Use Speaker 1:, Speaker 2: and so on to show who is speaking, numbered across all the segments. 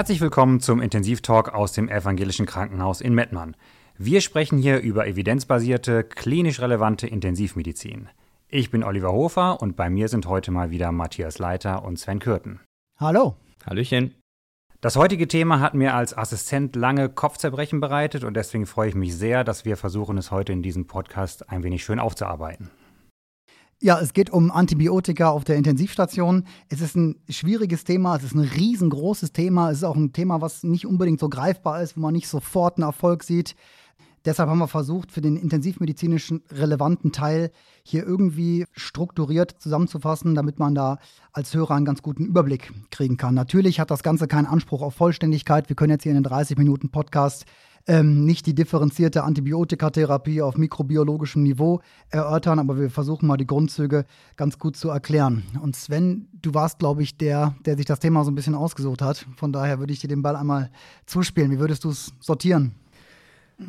Speaker 1: Herzlich willkommen zum Intensivtalk aus dem Evangelischen Krankenhaus in Mettmann. Wir sprechen hier über evidenzbasierte, klinisch relevante Intensivmedizin. Ich bin Oliver Hofer und bei mir sind heute mal wieder Matthias Leiter und Sven Kürten.
Speaker 2: Hallo.
Speaker 1: Hallöchen. Das heutige Thema hat mir als Assistent lange Kopfzerbrechen bereitet und deswegen freue ich mich sehr, dass wir versuchen, es heute in diesem Podcast ein wenig schön aufzuarbeiten.
Speaker 2: Ja, es geht um Antibiotika auf der Intensivstation. Es ist ein schwieriges Thema, es ist ein riesengroßes Thema. Es ist auch ein Thema, was nicht unbedingt so greifbar ist, wo man nicht sofort einen Erfolg sieht. Deshalb haben wir versucht, für den intensivmedizinischen relevanten Teil hier irgendwie strukturiert zusammenzufassen, damit man da als Hörer einen ganz guten Überblick kriegen kann. Natürlich hat das Ganze keinen Anspruch auf Vollständigkeit. Wir können jetzt hier in den 30 Minuten Podcast ähm, nicht die differenzierte Antibiotikatherapie auf mikrobiologischem Niveau erörtern, aber wir versuchen mal die Grundzüge ganz gut zu erklären. Und Sven, du warst, glaube ich, der, der sich das Thema so ein bisschen ausgesucht hat. Von daher würde ich dir den Ball einmal zuspielen. Wie würdest du es sortieren?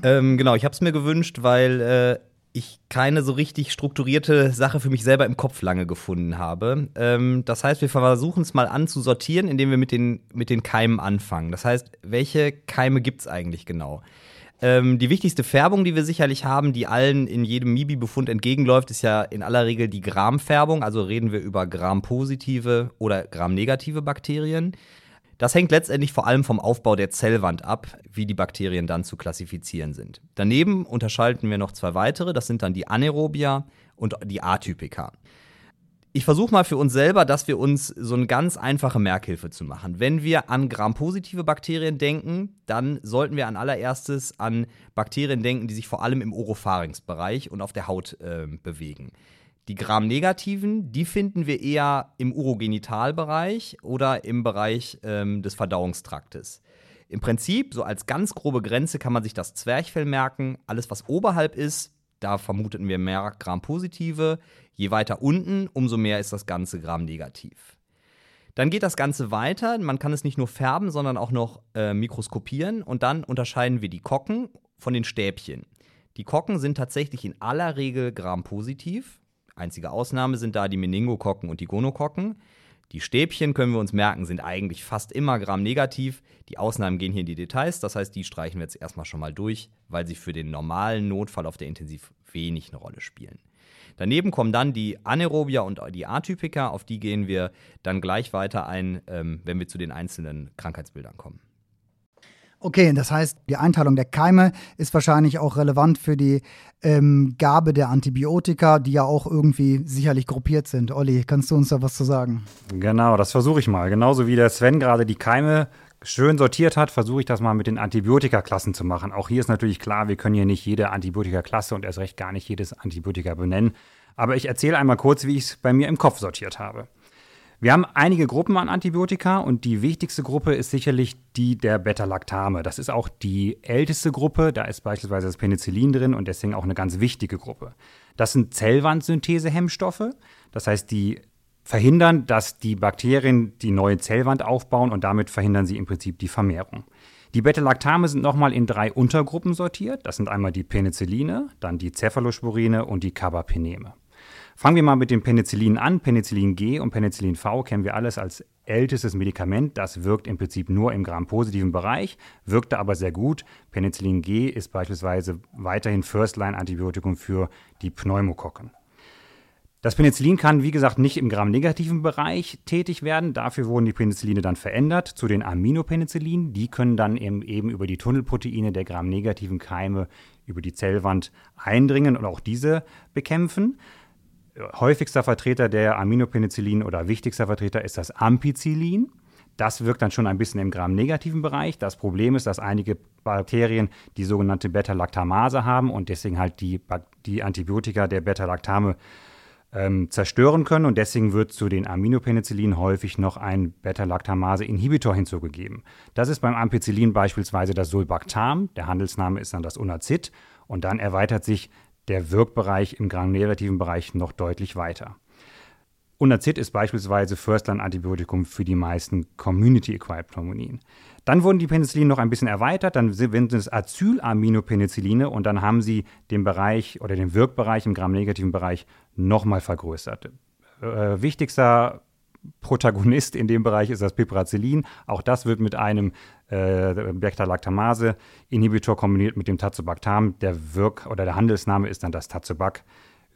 Speaker 3: Ähm, genau, ich habe es mir gewünscht, weil äh, ich keine so richtig strukturierte Sache für mich selber im Kopf lange gefunden habe. Ähm, das heißt, wir versuchen es mal an zu sortieren, indem wir mit den, mit den Keimen anfangen. Das heißt, welche Keime gibt es eigentlich genau? Ähm, die wichtigste Färbung, die wir sicherlich haben, die allen in jedem MIBI-Befund entgegenläuft, ist ja in aller Regel die Gramfärbung. Also reden wir über Gram-positive oder Gram-negative Bakterien. Das hängt letztendlich vor allem vom Aufbau der Zellwand ab, wie die Bakterien dann zu klassifizieren sind. Daneben unterscheiden wir noch zwei weitere, das sind dann die Anaerobia und die Atypika. Ich versuche mal für uns selber, dass wir uns so eine ganz einfache Merkhilfe zu machen. Wenn wir an Gram-positive Bakterien denken, dann sollten wir an allererstes an Bakterien denken, die sich vor allem im Oropharynx-Bereich und auf der Haut äh, bewegen. Die Gram-negativen, die finden wir eher im Urogenitalbereich oder im Bereich ähm, des Verdauungstraktes. Im Prinzip, so als ganz grobe Grenze kann man sich das Zwerchfell merken. Alles, was oberhalb ist, da vermuteten wir mehr Gram-positive. Je weiter unten, umso mehr ist das Ganze Gram-negativ. Dann geht das Ganze weiter. Man kann es nicht nur färben, sondern auch noch äh, mikroskopieren. Und dann unterscheiden wir die Kocken von den Stäbchen. Die Kocken sind tatsächlich in aller Regel Gram-positiv. Einzige Ausnahme sind da die Meningokokken und die Gonokokken. Die Stäbchen können wir uns merken, sind eigentlich fast immer gramnegativ. Die Ausnahmen gehen hier in die Details, das heißt, die streichen wir jetzt erstmal schon mal durch, weil sie für den normalen Notfall auf der Intensiv wenig eine Rolle spielen. Daneben kommen dann die Anaerobia und die Atypika, auf die gehen wir dann gleich weiter ein, ähm, wenn wir zu den einzelnen Krankheitsbildern kommen.
Speaker 2: Okay, das heißt, die Einteilung der Keime ist wahrscheinlich auch relevant für die ähm, Gabe der Antibiotika, die ja auch irgendwie sicherlich gruppiert sind. Olli, kannst du uns da was zu sagen?
Speaker 1: Genau, das versuche ich mal. Genauso wie der Sven gerade die Keime schön sortiert hat, versuche ich das mal mit den Antibiotikaklassen zu machen. Auch hier ist natürlich klar, wir können hier nicht jede Antibiotikaklasse und erst recht gar nicht jedes Antibiotika benennen. Aber ich erzähle einmal kurz, wie ich es bei mir im Kopf sortiert habe. Wir haben einige Gruppen an Antibiotika und die wichtigste Gruppe ist sicherlich die der Beta-Lactame. Das ist auch die älteste Gruppe, da ist beispielsweise das Penicillin drin und deswegen auch eine ganz wichtige Gruppe. Das sind Zellwandsynthese-Hemmstoffe, das heißt, die verhindern, dass die Bakterien die neue Zellwand aufbauen und damit verhindern sie im Prinzip die Vermehrung. Die Beta-Lactame sind nochmal in drei Untergruppen sortiert. Das sind einmal die Penicilline, dann die Cephalosporine und die Carbapeneme. Fangen wir mal mit dem Penicillin an. Penicillin G und Penicillin V kennen wir alles als ältestes Medikament. Das wirkt im Prinzip nur im Gram-positiven Bereich, wirkte aber sehr gut. Penicillin G ist beispielsweise weiterhin First-Line-Antibiotikum für die Pneumokokken. Das Penicillin kann, wie gesagt, nicht im Gram-negativen Bereich tätig werden. Dafür wurden die Penicilline dann verändert zu den Aminopenicillin. Die können dann eben, eben über die Tunnelproteine der Gram-negativen Keime über die Zellwand eindringen und auch diese bekämpfen häufigster Vertreter der Aminopenicillin oder wichtigster Vertreter ist das Ampicillin. Das wirkt dann schon ein bisschen im Gram-negativen Bereich. Das Problem ist, dass einige Bakterien die sogenannte Beta-Lactamase haben und deswegen halt die, die Antibiotika der Beta-Lactame ähm, zerstören können. Und deswegen wird zu den Aminopenicillin häufig noch ein Beta-Lactamase-Inhibitor hinzugegeben. Das ist beim Ampicillin beispielsweise das Sulbactam. Der Handelsname ist dann das Unazid. Und dann erweitert sich der Wirkbereich im gram-negativen Bereich noch deutlich weiter. Unazid ist beispielsweise First-Line-Antibiotikum für die meisten Community-Acquired Pneumonien. Dann wurden die Penicillin noch ein bisschen erweitert, dann sind es Acylaminopenicilline und dann haben sie den Bereich oder den Wirkbereich im gram-negativen Bereich nochmal vergrößert. Äh, wichtigster Protagonist in dem Bereich ist das Piperacillin. Auch das wird mit einem äh, Beta-Lactamase-Inhibitor kombiniert mit dem Tazobactam. Der Wirk- oder der Handelsname ist dann das Tazobac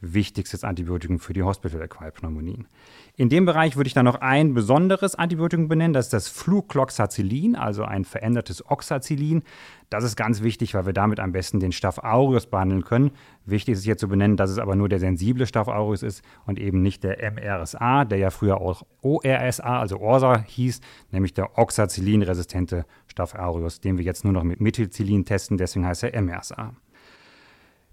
Speaker 1: wichtigstes Antibiotikum für die Hospital-Acquired Pneumonien. In dem Bereich würde ich dann noch ein besonderes Antibiotikum benennen, das ist das Flucloxacillin, also ein verändertes Oxacillin. Das ist ganz wichtig, weil wir damit am besten den Staph aureus behandeln können. Wichtig ist hier zu benennen, dass es aber nur der sensible Staph aureus ist und eben nicht der MRSA, der ja früher auch ORSA, also ORSA hieß, nämlich der Oxacillin-resistente Staph aureus, den wir jetzt nur noch mit Methicillin testen, deswegen heißt er MRSA.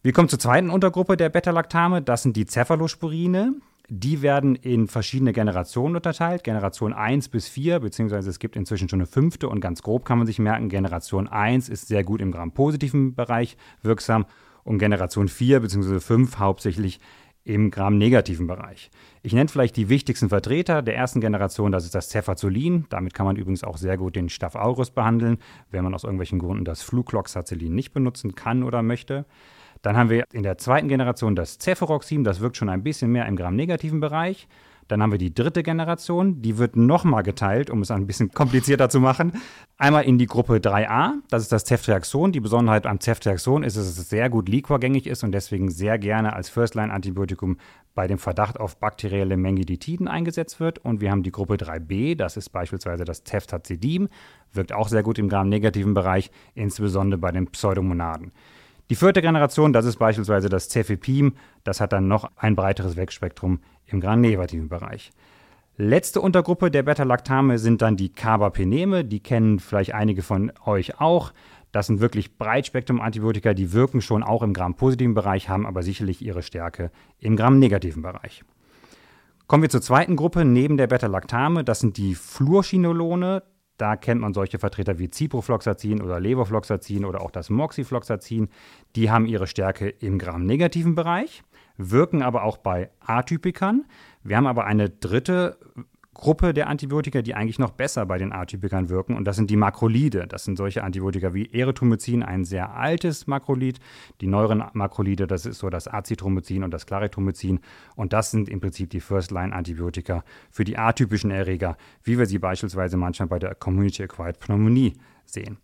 Speaker 1: Wir kommen zur zweiten Untergruppe der Beta-Lactame. Das sind die Cephalosporine. Die werden in verschiedene Generationen unterteilt. Generation 1 bis 4, beziehungsweise es gibt inzwischen schon eine fünfte und ganz grob kann man sich merken, Generation 1 ist sehr gut im Gram-positiven Bereich wirksam und Generation 4 beziehungsweise 5 hauptsächlich im Gram-negativen Bereich. Ich nenne vielleicht die wichtigsten Vertreter der ersten Generation, das ist das Cefazolin. Damit kann man übrigens auch sehr gut den Staph aureus behandeln, wenn man aus irgendwelchen Gründen das Flucloxacillin nicht benutzen kann oder möchte. Dann haben wir in der zweiten Generation das Cefuroxim, das wirkt schon ein bisschen mehr im Gram-negativen Bereich. Dann haben wir die dritte Generation, die wird nochmal geteilt, um es ein bisschen komplizierter zu machen. Einmal in die Gruppe 3a, das ist das Ceftriaxon. Die Besonderheit am Ceftriaxon ist, dass es sehr gut liquorgängig ist und deswegen sehr gerne als First-Line-Antibiotikum bei dem Verdacht auf bakterielle Mengiditiden eingesetzt wird. Und wir haben die Gruppe 3b, das ist beispielsweise das Ceftazidin, wirkt auch sehr gut im Gram-negativen Bereich, insbesondere bei den Pseudomonaden. Die vierte Generation, das ist beispielsweise das Cefepim, das hat dann noch ein breiteres Wegspektrum im gram-negativen Bereich. Letzte Untergruppe der Beta-Lactame sind dann die Carbapeneme, die kennen vielleicht einige von euch auch. Das sind wirklich Breitspektrum-Antibiotika, die wirken schon auch im Gram-positiven Bereich, haben aber sicherlich ihre Stärke im Gram-negativen Bereich. Kommen wir zur zweiten Gruppe neben der Beta-Lactame, das sind die Fluorchinolone. Da kennt man solche Vertreter wie Ciprofloxacin oder Levofloxacin oder auch das Moxifloxacin. Die haben ihre Stärke im Gram-negativen Bereich, wirken aber auch bei Atypikern. Wir haben aber eine dritte Gruppe der Antibiotika, die eigentlich noch besser bei den Atypikern wirken. Und das sind die Makrolide. Das sind solche Antibiotika wie Erythromycin, ein sehr altes Makrolid. Die neueren Makrolide, das ist so das Azithromycin und das Clarithromycin. Und das sind im Prinzip die First-Line-Antibiotika für die atypischen Erreger, wie wir sie beispielsweise manchmal bei der Community-Acquired Pneumonie sehen.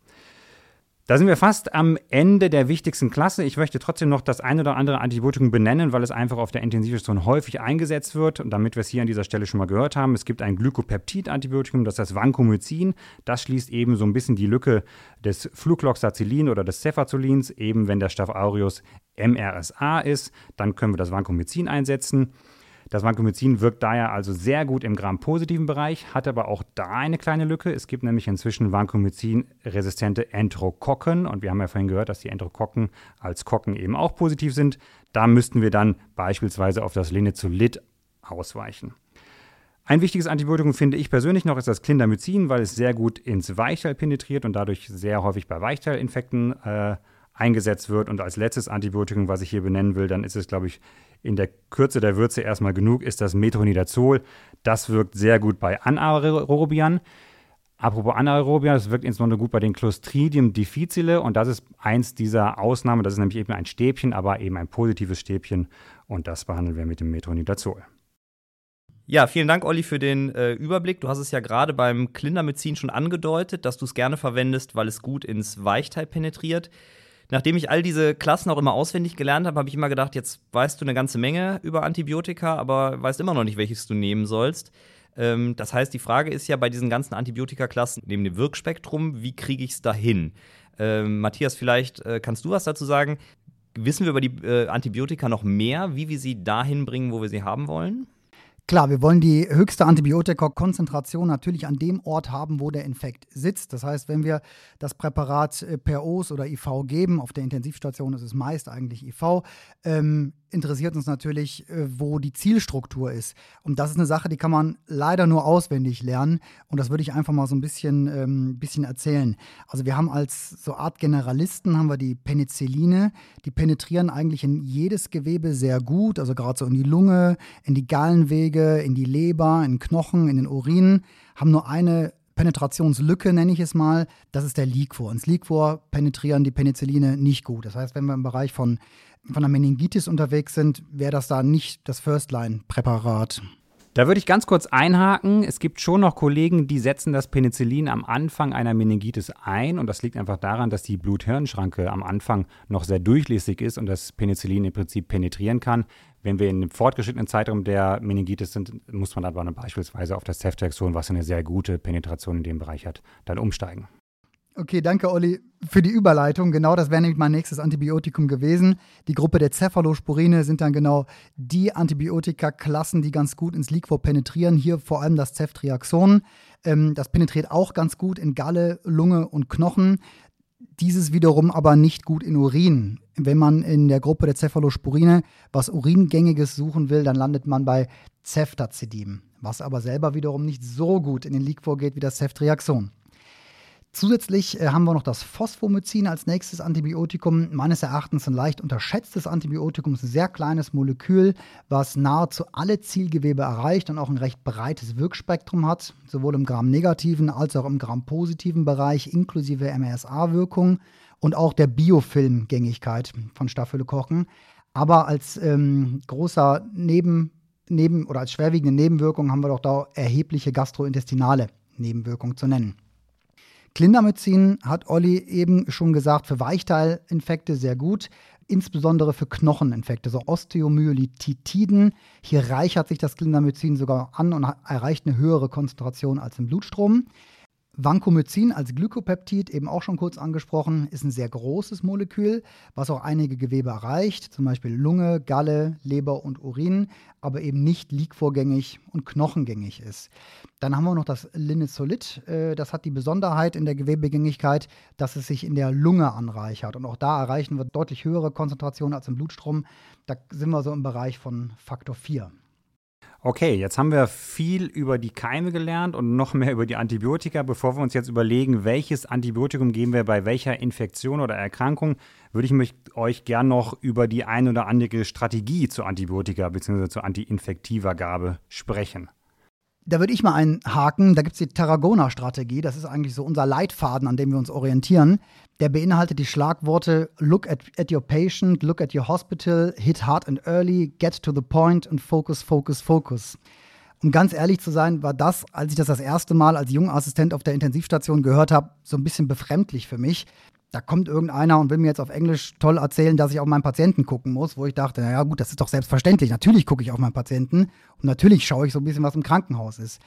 Speaker 1: Da sind wir fast am Ende der wichtigsten Klasse. Ich möchte trotzdem noch das ein oder andere Antibiotikum benennen, weil es einfach auf der Intensivstation häufig eingesetzt wird. Und damit wir es hier an dieser Stelle schon mal gehört haben, es gibt ein Glykopeptid-Antibiotikum, das ist das Vancomycin. Das schließt eben so ein bisschen die Lücke des Flucloxacillin oder des Cefazolins. Eben wenn der Staph aureus MRSA ist, dann können wir das Vancomycin einsetzen. Das Vancomycin wirkt daher also sehr gut im Gram-positiven Bereich, hat aber auch da eine kleine Lücke. Es gibt nämlich inzwischen Vancomycin-resistente Enterokokken und wir haben ja vorhin gehört, dass die Enterokokken als Kokken eben auch positiv sind. Da müssten wir dann beispielsweise auf das Linezolid ausweichen. Ein wichtiges Antibiotikum finde ich persönlich noch ist das Clindamycin, weil es sehr gut ins Weichteil penetriert und dadurch sehr häufig bei Weichteilinfekten äh, eingesetzt wird. Und als letztes Antibiotikum, was ich hier benennen will, dann ist es, glaube ich, in der Kürze der Würze erstmal genug, ist das Metronidazol. Das wirkt sehr gut bei Anaerobiern. Apropos Anaerobier, das wirkt insbesondere gut bei den Clostridium difficile und das ist eins dieser Ausnahmen. Das ist nämlich eben ein Stäbchen, aber eben ein positives Stäbchen und das behandeln wir mit dem Metronidazol.
Speaker 3: Ja, vielen Dank, Olli, für den äh, Überblick. Du hast es ja gerade beim Clindamycin schon angedeutet, dass du es gerne verwendest, weil es gut ins Weichteil penetriert nachdem ich all diese Klassen auch immer auswendig gelernt habe, habe ich immer gedacht, jetzt weißt du eine ganze Menge über Antibiotika, aber weißt immer noch nicht, welches du nehmen sollst. Ähm, das heißt, die Frage ist ja bei diesen ganzen Antibiotika-Klassen neben dem Wirkspektrum, wie kriege ich es dahin? Ähm, Matthias, vielleicht äh, kannst du was dazu sagen. Wissen wir über die äh, Antibiotika noch mehr, wie wir sie dahin bringen, wo wir sie haben wollen?
Speaker 2: Klar, wir wollen die höchste Antibiotika-Konzentration natürlich an dem Ort haben, wo der Infekt sitzt. Das heißt, wenn wir das Präparat äh, per OS oder IV geben, auf der Intensivstation ist es meist eigentlich IV, ähm, interessiert uns natürlich, äh, wo die Zielstruktur ist. Und das ist eine Sache, die kann man leider nur auswendig lernen. Und das würde ich einfach mal so ein bisschen, ähm, bisschen erzählen. Also wir haben als so Art Generalisten haben wir die Penicilline. Die penetrieren eigentlich in jedes Gewebe sehr gut. Also gerade so in die Lunge, in die Gallenwege, in die Leber, in Knochen, in den Urin. Haben nur eine Penetrationslücke, nenne ich es mal, das ist der Liquor. Ins Liquor penetrieren die Penicilline nicht gut. Das heißt, wenn wir im Bereich von von der Meningitis unterwegs sind, wäre das da nicht das First-Line-Präparat.
Speaker 1: Da würde ich ganz kurz einhaken. Es gibt schon noch Kollegen, die setzen das Penicillin am Anfang einer Meningitis ein. Und das liegt einfach daran, dass die Blut-Hirn-Schranke am Anfang noch sehr durchlässig ist und das Penicillin im Prinzip penetrieren kann. Wenn wir in einem fortgeschrittenen Zeitraum der Meningitis sind, muss man aber beispielsweise auf das Ceftriaxon, was eine sehr gute Penetration in dem Bereich hat, dann umsteigen.
Speaker 2: Okay, danke Olli für die Überleitung. Genau das wäre nämlich mein nächstes Antibiotikum gewesen. Die Gruppe der Cephalosporine sind dann genau die Antibiotika-Klassen, die ganz gut ins Liquor penetrieren. Hier vor allem das Ceftriaxon. Ähm, das penetriert auch ganz gut in Galle, Lunge und Knochen. Dieses wiederum aber nicht gut in Urin. Wenn man in der Gruppe der Cephalosporine was Uringängiges suchen will, dann landet man bei Ceftazidin, was aber selber wiederum nicht so gut in den Liquor geht wie das Ceftriaxon. Zusätzlich äh, haben wir noch das Phosphomycin als nächstes Antibiotikum. Meines Erachtens ein leicht unterschätztes Antibiotikum, ist ein sehr kleines Molekül, was nahezu alle Zielgewebe erreicht und auch ein recht breites Wirkspektrum hat, sowohl im Gram-negativen als auch im Gram-positiven Bereich, inklusive MRSA-Wirkung und auch der Biofilmgängigkeit von Staphylokokken. Aber als ähm, großer Neben, Neben- oder als schwerwiegende Nebenwirkung haben wir doch da erhebliche gastrointestinale Nebenwirkungen zu nennen. Clindamycin hat Olli eben schon gesagt, für Weichteilinfekte sehr gut, insbesondere für Knocheninfekte, so Osteomyelitiden. Hier reichert sich das Clindamycin sogar an und erreicht eine höhere Konzentration als im Blutstrom. Vancomycin als Glykopeptid, eben auch schon kurz angesprochen, ist ein sehr großes Molekül, was auch einige Gewebe erreicht, zum Beispiel Lunge, Galle, Leber und Urin, aber eben nicht liegvorgängig und knochengängig ist. Dann haben wir noch das Linezolid. Äh, das hat die Besonderheit in der Gewebegängigkeit, dass es sich in der Lunge anreichert. Und auch da erreichen wir deutlich höhere Konzentrationen als im Blutstrom. Da sind wir so im Bereich von Faktor 4.
Speaker 1: Okay, jetzt haben wir viel über die Keime gelernt und noch mehr über die Antibiotika. Bevor wir uns jetzt überlegen, welches Antibiotikum geben wir bei welcher Infektion oder Erkrankung, würde ich mich euch gern noch über die ein oder andere Strategie zur Antibiotika bzw. zur antiinfektiver Gabe sprechen.
Speaker 2: Da würde ich mal einhaken. Da gibt es die Tarragona-Strategie. Das ist eigentlich so unser Leitfaden, an dem wir uns orientieren. Der beinhaltet die Schlagworte Look at, at your patient, Look at your hospital, Hit hard and early, Get to the point und Focus, Focus, Focus. Um ganz ehrlich zu sein, war das, als ich das das erste Mal als Jungassistent auf der Intensivstation gehört habe, so ein bisschen befremdlich für mich, da kommt irgendeiner und will mir jetzt auf Englisch toll erzählen, dass ich auf meinen Patienten gucken muss, wo ich dachte, naja gut, das ist doch selbstverständlich. Natürlich gucke ich auf meinen Patienten und natürlich schaue ich so ein bisschen, was im Krankenhaus ist.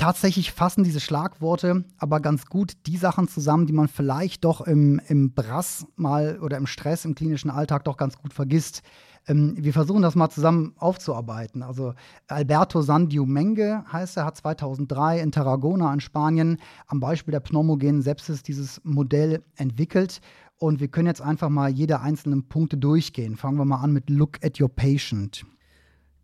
Speaker 2: Tatsächlich fassen diese Schlagworte aber ganz gut die Sachen zusammen, die man vielleicht doch im, im Brass mal oder im Stress im klinischen Alltag doch ganz gut vergisst. Ähm, wir versuchen das mal zusammen aufzuarbeiten. Also Alberto Sandio Menge heißt er, hat 2003 in Tarragona in Spanien am Beispiel der pneumogenen Sepsis dieses Modell entwickelt. Und wir können jetzt einfach mal jede einzelnen Punkte durchgehen. Fangen wir mal an mit Look at your patient.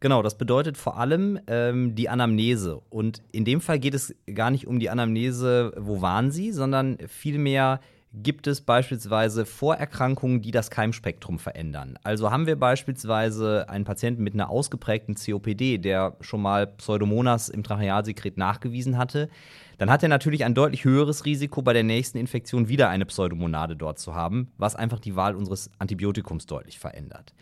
Speaker 3: Genau, das bedeutet vor allem ähm, die Anamnese. Und in dem Fall geht es gar nicht um die Anamnese, wo waren Sie, sondern vielmehr gibt es beispielsweise Vorerkrankungen, die das Keimspektrum verändern. Also haben wir beispielsweise einen Patienten mit einer ausgeprägten COPD, der schon mal Pseudomonas im Trachealsekret nachgewiesen hatte, dann hat er natürlich ein deutlich höheres Risiko, bei der nächsten Infektion wieder eine Pseudomonade dort zu haben, was einfach die Wahl unseres Antibiotikums deutlich verändert.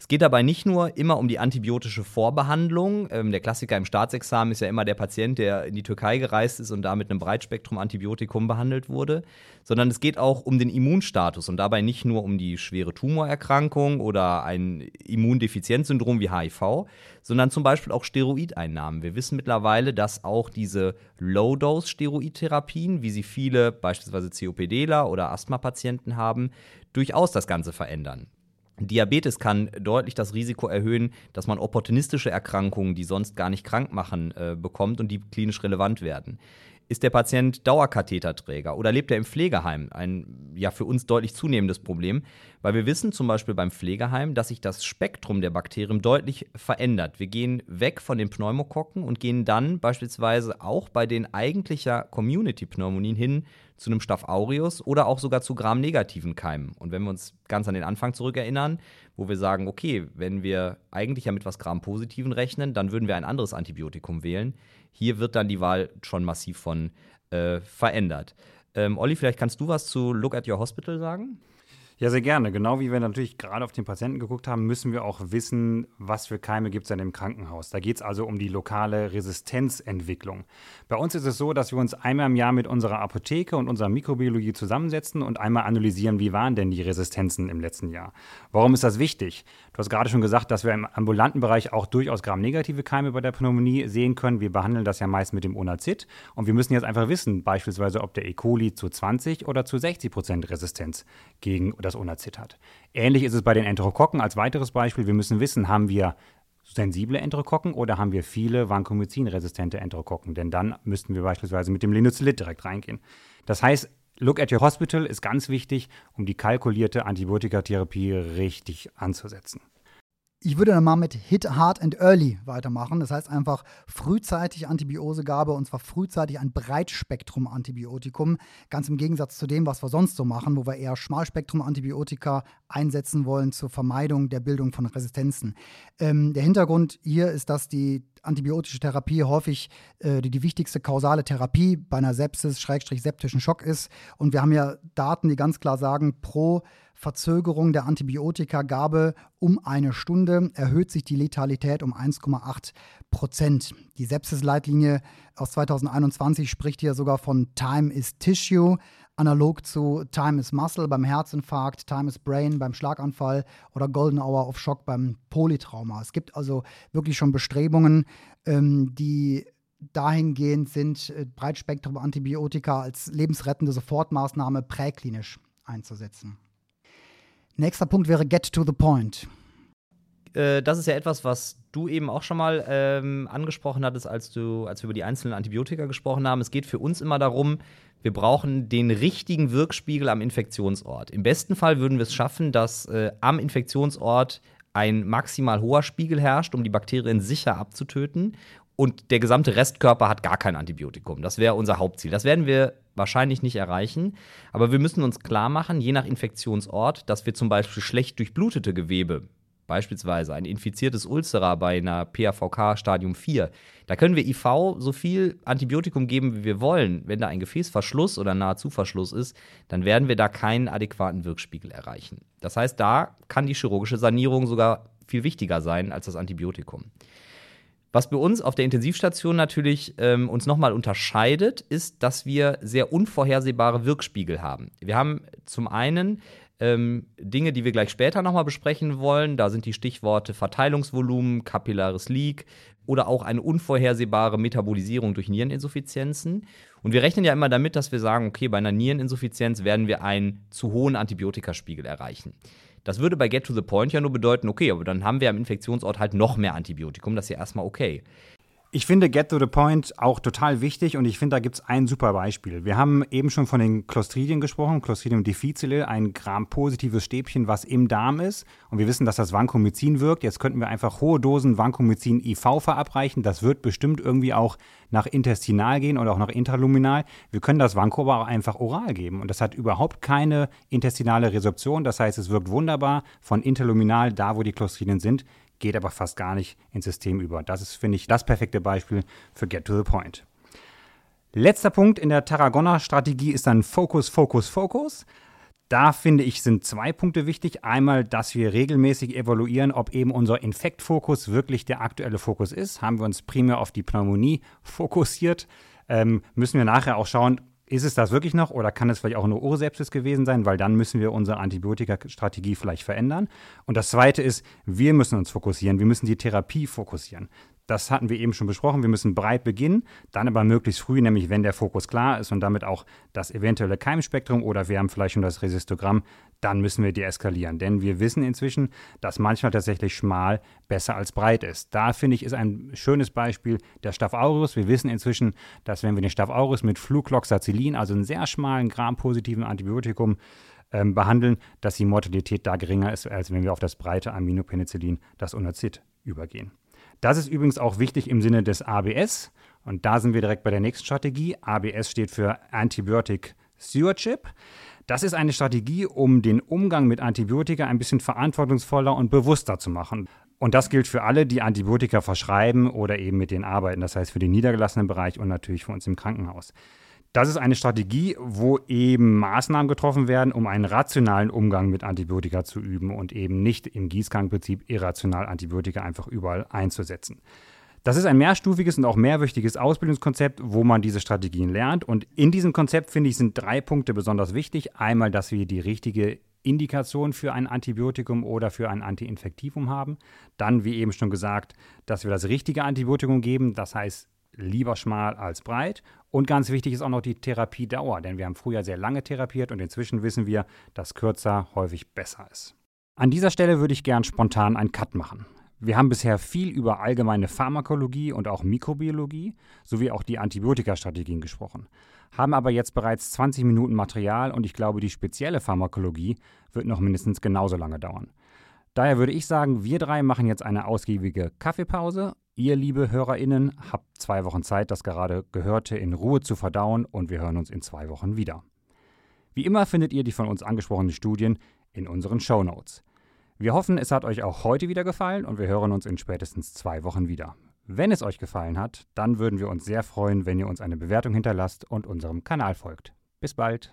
Speaker 3: Es geht dabei nicht nur immer um die antibiotische Vorbehandlung. Ähm, der Klassiker im Staatsexamen ist ja immer der Patient, der in die Türkei gereist ist und da mit einem Breitspektrum Antibiotikum behandelt wurde, sondern es geht auch um den Immunstatus und dabei nicht nur um die schwere Tumorerkrankung oder ein Immundefizienzsyndrom wie HIV, sondern zum Beispiel auch Steroideinnahmen. Wir wissen mittlerweile, dass auch diese Low-Dose-Steroidtherapien, wie sie viele beispielsweise COPDler oder Asthma-Patienten haben, durchaus das Ganze verändern. Diabetes kann deutlich das Risiko erhöhen, dass man opportunistische Erkrankungen, die sonst gar nicht krank machen, äh, bekommt und die klinisch relevant werden. Ist der Patient Dauerkatheterträger oder lebt er im Pflegeheim? Ein ja für uns deutlich zunehmendes Problem, weil wir wissen zum Beispiel beim Pflegeheim, dass sich das Spektrum der Bakterien deutlich verändert. Wir gehen weg von den Pneumokokken und gehen dann beispielsweise auch bei den eigentlicher Community-Pneumonien hin zu einem Staph aureus oder auch sogar zu Gram-negativen Keimen. Und wenn wir uns ganz an den Anfang zurückerinnern, wo wir sagen, okay, wenn wir eigentlich ja mit was Gram-positiven rechnen, dann würden wir ein anderes Antibiotikum wählen. Hier wird dann die Wahl schon massiv von äh, verändert. Ähm, Olli, vielleicht kannst du was zu Look at Your Hospital sagen?
Speaker 1: Ja, sehr gerne. Genau wie wir natürlich gerade auf den Patienten geguckt haben, müssen wir auch wissen, was für Keime gibt es in dem Krankenhaus. Da geht es also um die lokale Resistenzentwicklung. Bei uns ist es so, dass wir uns einmal im Jahr mit unserer Apotheke und unserer Mikrobiologie zusammensetzen und einmal analysieren, wie waren denn die Resistenzen im letzten Jahr. Warum ist das wichtig? Du hast gerade schon gesagt, dass wir im ambulanten Bereich auch durchaus gramnegative Keime bei der Pneumonie sehen können. Wir behandeln das ja meist mit dem Onazid. Und wir müssen jetzt einfach wissen, beispielsweise, ob der E. coli zu 20 oder zu 60 Prozent Resistenz gegen das das Onazid hat. Ähnlich ist es bei den Enterokokken als weiteres Beispiel. Wir müssen wissen, haben wir sensible Enterokokken oder haben wir viele Vancomycin-resistente Enterokokken? Denn dann müssten wir beispielsweise mit dem Linezolid direkt reingehen. Das heißt, Look at your hospital ist ganz wichtig, um die kalkulierte Antibiotikatherapie richtig anzusetzen.
Speaker 2: Ich würde dann mal mit Hit Hard and Early weitermachen. Das heißt einfach frühzeitig Antibiosegabe und zwar frühzeitig ein Breitspektrum-Antibiotikum. Ganz im Gegensatz zu dem, was wir sonst so machen, wo wir eher Schmalspektrum-Antibiotika einsetzen wollen zur Vermeidung der Bildung von Resistenzen. Ähm, der Hintergrund hier ist, dass die antibiotische Therapie häufig äh, die, die wichtigste kausale Therapie bei einer Sepsis, Schrägstrich septischen Schock ist. Und wir haben ja Daten, die ganz klar sagen, pro Verzögerung der Antibiotikagabe um eine Stunde erhöht sich die Letalität um 1,8 Prozent. Die Sepsis-Leitlinie aus 2021 spricht hier sogar von Time is Tissue, analog zu Time is Muscle beim Herzinfarkt, Time is Brain beim Schlaganfall oder Golden Hour of Shock beim Polytrauma. Es gibt also wirklich schon Bestrebungen, ähm, die dahingehend sind, äh, Breitspektrum-Antibiotika als lebensrettende Sofortmaßnahme präklinisch einzusetzen. Nächster Punkt wäre Get to the Point.
Speaker 3: Äh, das ist ja etwas, was du eben auch schon mal ähm, angesprochen hattest, als, du, als wir über die einzelnen Antibiotika gesprochen haben. Es geht für uns immer darum, wir brauchen den richtigen Wirkspiegel am Infektionsort. Im besten Fall würden wir es schaffen, dass äh, am Infektionsort ein maximal hoher Spiegel herrscht, um die Bakterien sicher abzutöten. Und der gesamte Restkörper hat gar kein Antibiotikum. Das wäre unser Hauptziel. Das werden wir wahrscheinlich nicht erreichen. Aber wir müssen uns klar machen, je nach Infektionsort, dass wir zum Beispiel schlecht durchblutete Gewebe, beispielsweise ein infiziertes Ulcera bei einer PAVK Stadium 4, da können wir IV so viel Antibiotikum geben, wie wir wollen. Wenn da ein Gefäßverschluss oder Nahezuverschluss ist, dann werden wir da keinen adäquaten Wirkspiegel erreichen. Das heißt, da kann die chirurgische Sanierung sogar viel wichtiger sein als das Antibiotikum. Was bei uns auf der Intensivstation natürlich ähm, uns nochmal unterscheidet, ist, dass wir sehr unvorhersehbare Wirkspiegel haben. Wir haben zum einen ähm, Dinge, die wir gleich später nochmal besprechen wollen. Da sind die Stichworte Verteilungsvolumen, kapillares Leak oder auch eine unvorhersehbare Metabolisierung durch Niereninsuffizienzen. Und wir rechnen ja immer damit, dass wir sagen, okay, bei einer Niereninsuffizienz werden wir einen zu hohen Antibiotikaspiegel erreichen. Das würde bei Get to the Point ja nur bedeuten, okay, aber dann haben wir am Infektionsort halt noch mehr Antibiotikum, das ist ja erstmal okay.
Speaker 1: Ich finde Get to the Point auch total wichtig und ich finde, da gibt es ein super Beispiel. Wir haben eben schon von den Clostridien gesprochen, Clostridium difficile, ein grampositives Stäbchen, was im Darm ist. Und wir wissen, dass das Vancomycin wirkt. Jetzt könnten wir einfach hohe Dosen Vancomycin IV verabreichen. Das wird bestimmt irgendwie auch nach intestinal gehen oder auch nach intraluminal. Wir können das Vanco aber auch einfach oral geben. Und das hat überhaupt keine intestinale Resorption. Das heißt, es wirkt wunderbar von interluminal, da wo die Clostridien sind, geht aber fast gar nicht ins System über. Das ist, finde ich, das perfekte Beispiel für Get to the Point. Letzter Punkt in der Tarragona-Strategie ist dann Focus, Focus, Focus. Da finde ich, sind zwei Punkte wichtig. Einmal, dass wir regelmäßig evaluieren, ob eben unser Infektfokus wirklich der aktuelle Fokus ist. Haben wir uns primär auf die Pneumonie fokussiert, ähm, müssen wir nachher auch schauen, ist es das wirklich noch oder kann es vielleicht auch eine Ursepsis gewesen sein? Weil dann müssen wir unsere Antibiotikastrategie vielleicht verändern. Und das Zweite ist, wir müssen uns fokussieren. Wir müssen die Therapie fokussieren. Das hatten wir eben schon besprochen. Wir müssen breit beginnen, dann aber möglichst früh, nämlich wenn der Fokus klar ist und damit auch das eventuelle Keimspektrum oder wir haben vielleicht schon das Resistogramm, dann müssen wir deeskalieren. Denn wir wissen inzwischen, dass manchmal tatsächlich schmal besser als breit ist. Da finde ich, ist ein schönes Beispiel der Staph aureus. Wir wissen inzwischen, dass wenn wir den Staph aureus mit Flucloxacillin, also einem sehr schmalen Gram-positiven Antibiotikum, ähm, behandeln, dass die Mortalität da geringer ist, als wenn wir auf das breite Aminopenicillin, das Onazid, übergehen. Das ist übrigens auch wichtig im Sinne des ABS. Und da sind wir direkt bei der nächsten Strategie. ABS steht für Antibiotic Stewardship. Das ist eine Strategie, um den Umgang mit Antibiotika ein bisschen verantwortungsvoller und bewusster zu machen. Und das gilt für alle, die Antibiotika verschreiben oder eben mit denen arbeiten. Das heißt für den niedergelassenen Bereich und natürlich für uns im Krankenhaus. Das ist eine Strategie, wo eben Maßnahmen getroffen werden, um einen rationalen Umgang mit Antibiotika zu üben und eben nicht im Gießkannenprinzip irrational Antibiotika einfach überall einzusetzen. Das ist ein mehrstufiges und auch mehrwöchiges Ausbildungskonzept, wo man diese Strategien lernt. Und in diesem Konzept, finde ich, sind drei Punkte besonders wichtig. Einmal, dass wir die richtige Indikation für ein Antibiotikum oder für ein Antiinfektivum haben. Dann, wie eben schon gesagt, dass wir das richtige Antibiotikum geben, das heißt lieber schmal als breit. Und ganz wichtig ist auch noch die Therapiedauer, denn wir haben früher sehr lange therapiert und inzwischen wissen wir, dass kürzer häufig besser ist. An dieser Stelle würde ich gern spontan einen Cut machen. Wir haben bisher viel über allgemeine Pharmakologie und auch Mikrobiologie sowie auch die Antibiotikastrategien gesprochen, haben aber jetzt bereits 20 Minuten Material und ich glaube, die spezielle Pharmakologie wird noch mindestens genauso lange dauern. Daher würde ich sagen, wir drei machen jetzt eine ausgiebige Kaffeepause Ihr, liebe HörerInnen, habt zwei Wochen Zeit, das gerade Gehörte in Ruhe zu verdauen und wir hören uns in zwei Wochen wieder. Wie immer findet ihr die von uns angesprochenen Studien in unseren Show Notes. Wir hoffen, es hat euch auch heute wieder gefallen und wir hören uns in spätestens zwei Wochen wieder. Wenn es euch gefallen hat, dann würden wir uns sehr freuen, wenn ihr uns eine Bewertung hinterlasst und unserem Kanal folgt. Bis bald!